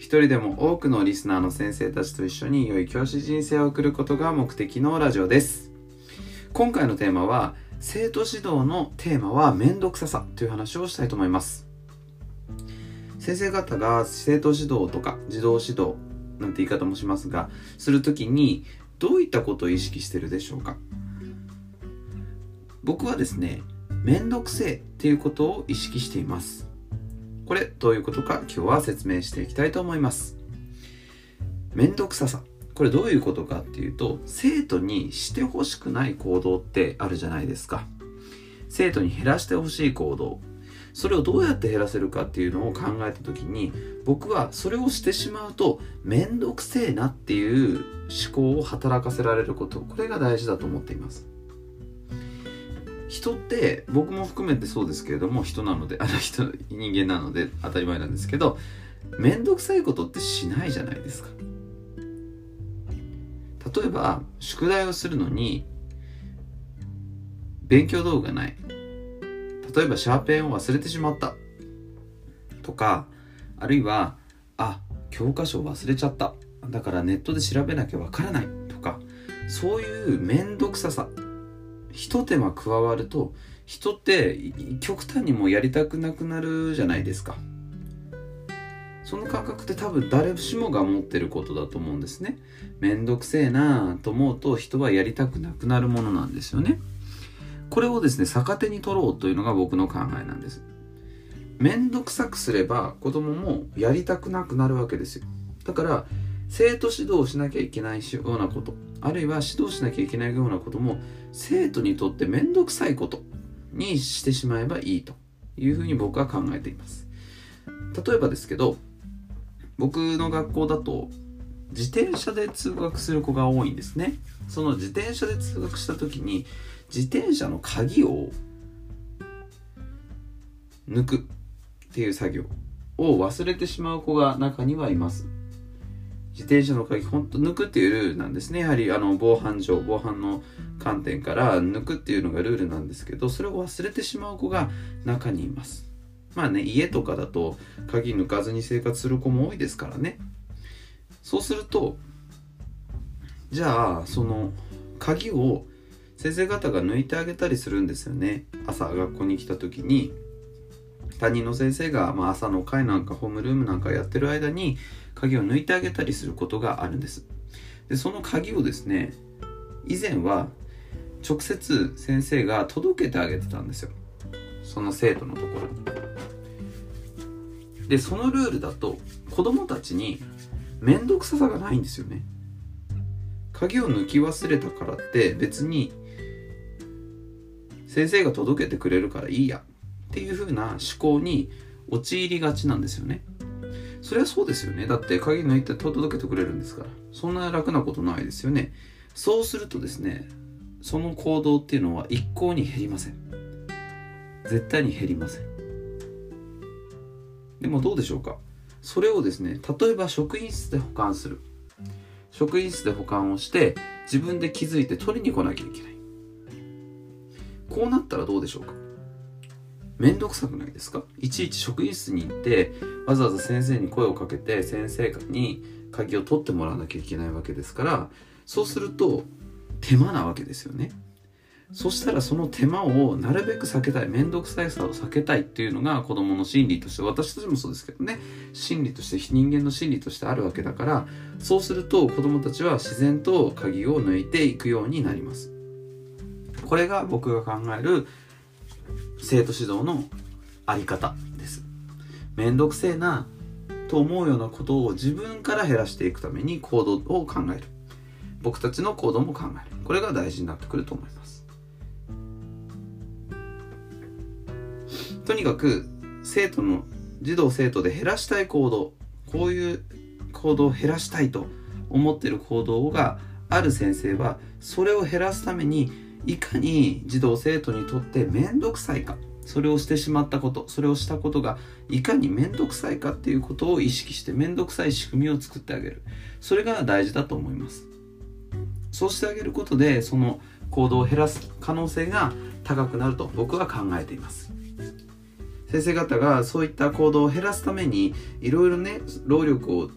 一人でも多くのリスナーの先生たちと一緒に良い教師人生を送ることが目的のラジオです。今回のテーマは、生徒指導のテーマはめんどくささという話をしたいと思います。先生方が生徒指導とか児童指導なんて言い方もしますがする時にどういったことを意識してるでしょうか？僕はですね面倒くせえっていうことを意識していますこれどういうことか今日は説明していきたいと思います。面倒くささ。これどういうことかっていうと生徒にしてほしくない行動ってあるじゃないですか。生徒に減らしてほしい行動。それをどうやって減らせるかっていうのを考えた時に僕はそれをしてしまうと面倒くせえなっていう思考を働かせられること。これが大事だと思っています。人って僕も含めてそうですけれども人なのであの人人間なので当たり前なんですけど面倒くさいことってしないじゃないですか。例えば宿題をするのに勉強道具がない。例えばシャーペンを忘れてしまった。とかあるいはあ教科書を忘れちゃった。だからネットで調べなきゃわからない。とかそういう面倒くささ。ひと手間加わると人って極端にもやりたくなくなるじゃないですか。その感覚って多分誰しもが持ってることだと思うんですね。めんどくせえなと思うと人はやりたくなくなるものなんですよね。これをですね逆手に取ろうというのが僕の考えなんです。めんどくさくすれば子供もやりたくなくなるわけですよ。だから生徒指導しなきゃいけないようなこと。あるいは指導しなきゃいけないようなことも生徒にとってめんどくさいことにしてしまえばいいというふうに僕は考えています。例えばですけど僕の学校だと自転車で通学する子が多いんですね。その自転車で通学した時に自転車の鍵を抜くっていう作業を忘れてしまう子が中にはいます。自転車の鍵ほんと抜くっていうルールなんですね。やはりあの防犯上防犯の観点から抜くっていうのがルールなんですけどそれを忘れてしまう子が中にいます。まあね家とかだと鍵抜かずに生活する子も多いですからね。そうするとじゃあその鍵を先生方が抜いてあげたりするんですよね。朝学校に来た時に。担任の先生が、まあ、朝の会なんかホームルームなんかやってる間に鍵を抜いてあげたりすることがあるんです。でその鍵をですね以前は直接先生が届けてあげてたんですよ。その生徒のところに。でそのルールだと子供たちに面倒くささがないんですよね。鍵を抜き忘れたからって別に先生が届けてくれるからいいやっていう風な思考に陥りがちなんですよね。それはそうですよね。だって鍵抜いて届けてくれるんですから。そんな楽なことないですよね。そうするとですね、その行動っていうのは一向に減りません。絶対に減りません。でもどうでしょうかそれをですね、例えば職員室で保管する。職員室で保管をして自分で気づいて取りに来なきゃいけない。こうなったらどうでしょうかめんどくさくないですか？いちいち職員室に行ってわざわざ先生に声をかけて先生に鍵を取ってもらわなきゃいけないわけですからそうすると手間なわけですよね。そしたらその手間をなるべく避けたい面倒くさいさを避けたいっていうのが子供の心理として私たちもそうですけどね。心理として人間の心理としてあるわけだからそうすると子供たちは自然と鍵を抜いていくようになります。これが僕が考える生徒指導のあり方です。めんどくせえなと思うようなことを自分から減らしていくために行動を考える。僕たちの行動も考える。これが大事になってくると思います。とにかく生徒の児童生徒で減らしたい行動こういう行動を減らしたいと思ってる行動がある先生はそれを減らすためにいかに児童生徒にとって面倒くさいかそれをしてしまったことそれをしたことがいかに面倒くさいかっていうことを意識して面倒くさい仕組みを作ってあげる。それが大事だと思います。そうしてあげることでその行動を減らす可能性が高くなると僕は考えています。先生方がそういった行動を減らすためにいろいろね労力を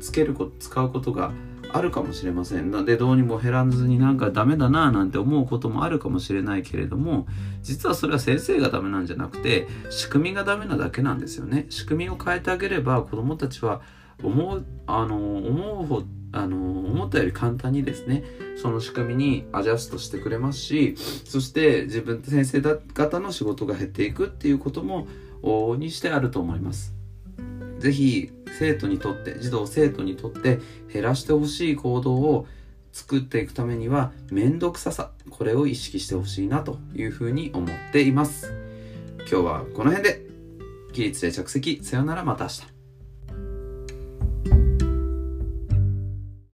つけること使うことがあるかもしれません。なんでどうにも減らずになんかダメだなぁなんて思うこともあるかもしれないけれども、実はそれは先生がダメなんじゃなくて、仕組みがダメなだけなんですよね。仕組みを変えてあげれば子供たちは思う、あの、思うほあの、思ったより簡単にですね、その仕組みにアジャストしてくれますし、そして自分先生方の仕事が減っていくっていうことも往々にしてあると思います。ぜひ生徒にとって児童生徒にとって減らしてほしい行動を作っていくためには面倒くささこれを意識してほしいなというふうに思っています。今日はこの辺で起立で着席。さよならまた明日。